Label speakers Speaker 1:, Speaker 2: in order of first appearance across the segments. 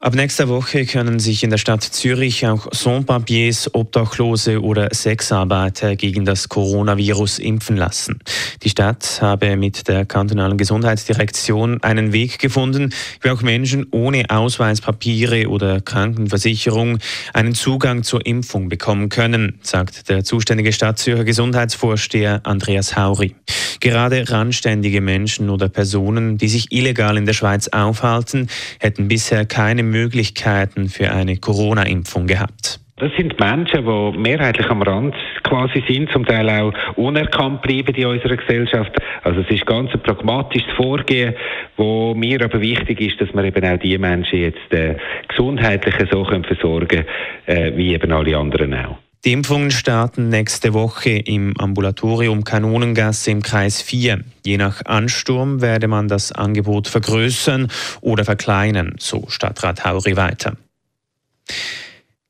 Speaker 1: Ab nächster Woche können sich in der Stadt Zürich auch Sans-Papiers, Obdachlose oder Sexarbeiter gegen das Coronavirus impfen lassen. Die Stadt habe mit der kantonalen Gesundheitsdirektion einen Weg gefunden, wie auch Menschen ohne Ausweispapiere oder Krankenversicherung einen Zugang zur Impfung bekommen können, sagt der zuständige Stadt Zürcher Gesundheitsvorsteher Andreas Hauri. Gerade randständige Menschen oder Personen, die sich illegal in der Schweiz aufhalten, hätten bisher keine Möglichkeiten für eine Corona-Impfung gehabt.
Speaker 2: Das sind Menschen, die mehrheitlich am Rand quasi sind, zum Teil auch unerkannt bleiben in unserer Gesellschaft. Also es ist ganz ein pragmatisches Vorgehen, wo mir aber wichtig ist, dass wir eben auch die Menschen jetzt äh, gesundheitlich so können versorgen äh, wie eben alle anderen auch.
Speaker 1: Die Impfungen starten nächste Woche im Ambulatorium Kanonengasse im Kreis 4. Je nach Ansturm werde man das Angebot vergrößern oder verkleinern, so Stadtrat Hauri weiter.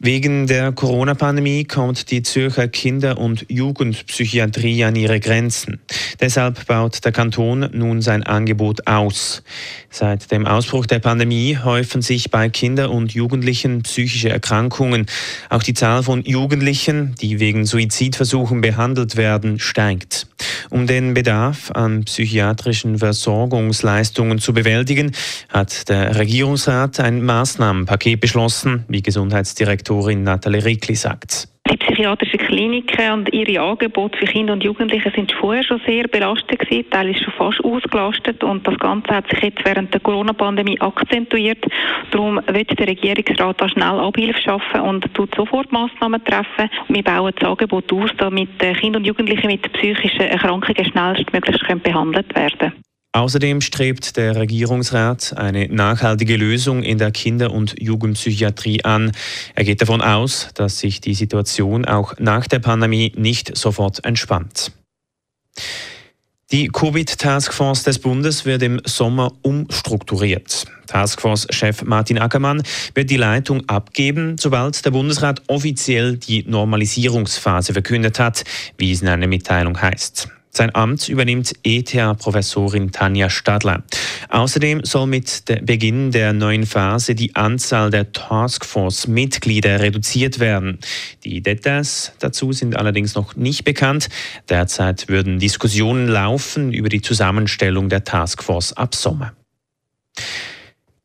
Speaker 1: Wegen der Corona-Pandemie kommt die Zürcher Kinder- und Jugendpsychiatrie an ihre Grenzen. Deshalb baut der Kanton nun sein Angebot aus. Seit dem Ausbruch der Pandemie häufen sich bei Kindern und Jugendlichen psychische Erkrankungen. Auch die Zahl von Jugendlichen, die wegen Suizidversuchen behandelt werden, steigt. Um den Bedarf an psychiatrischen Versorgungsleistungen zu bewältigen, hat der Regierungsrat ein Maßnahmenpaket beschlossen, wie Gesundheitsdirektorin Nathalie Rickli sagt.
Speaker 3: Psychiatrischen Kliniken und ihre Angebote für Kinder und Jugendliche sind vorher schon sehr belastet gewesen. Teil ist schon fast ausgelastet und das Ganze hat sich jetzt während der Corona-Pandemie akzentuiert. Darum wird der Regierungsrat da schnell Abhilfe schaffen und tut sofort Massnahmen treffen. Wir bauen das Angebot aus, damit Kinder und Jugendliche mit psychischen Erkrankungen schnellstmöglich behandelt werden können.
Speaker 1: Außerdem strebt der Regierungsrat eine nachhaltige Lösung in der Kinder- und Jugendpsychiatrie an. Er geht davon aus, dass sich die Situation auch nach der Pandemie nicht sofort entspannt. Die Covid-Taskforce des Bundes wird im Sommer umstrukturiert. Taskforce-Chef Martin Ackermann wird die Leitung abgeben, sobald der Bundesrat offiziell die Normalisierungsphase verkündet hat, wie es in einer Mitteilung heißt. Sein Amt übernimmt ETH-Professorin Tanja Stadler. Außerdem soll mit Beginn der neuen Phase die Anzahl der Taskforce-Mitglieder reduziert werden. Die Details dazu sind allerdings noch nicht bekannt. Derzeit würden Diskussionen laufen über die Zusammenstellung der Taskforce ab Sommer.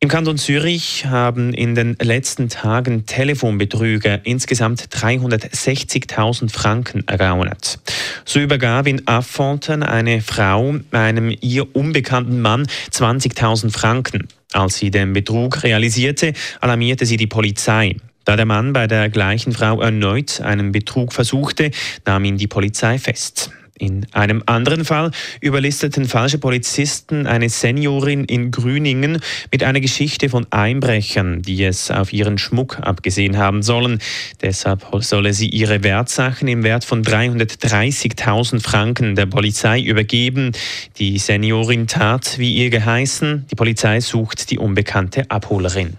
Speaker 1: Im Kanton Zürich haben in den letzten Tagen Telefonbetrüger insgesamt 360.000 Franken ergaunert. So übergab in Affonten eine Frau einem ihr unbekannten Mann 20.000 Franken. Als sie den Betrug realisierte, alarmierte sie die Polizei. Da der Mann bei der gleichen Frau erneut einen Betrug versuchte, nahm ihn die Polizei fest. In einem anderen Fall überlisteten falsche Polizisten eine Seniorin in Grüningen mit einer Geschichte von Einbrechern, die es auf ihren Schmuck abgesehen haben sollen. Deshalb solle sie ihre Wertsachen im Wert von 330.000 Franken der Polizei übergeben. Die Seniorin tat, wie ihr geheißen. Die Polizei sucht die unbekannte Abholerin.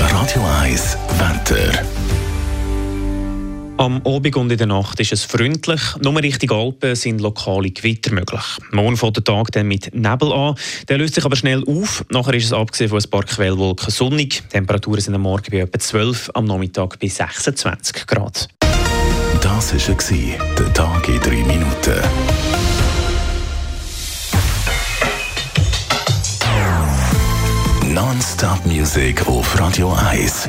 Speaker 4: Radio 1 Wetter.
Speaker 1: Am Abend und in der Nacht ist es freundlich. Nur Richtung Alpen sind lokale Gewitter möglich. Morgen fängt der Tag dann mit Nebel an. Der löst sich aber schnell auf. Nachher ist es abgesehen von ein paar Quellwolken sonnig. Die Temperaturen sind am Morgen bei etwa 12, am Nachmittag bei 26 Grad.
Speaker 4: Das war der Tag in drei Minuten. Non-Stop-Musik auf Radio 1.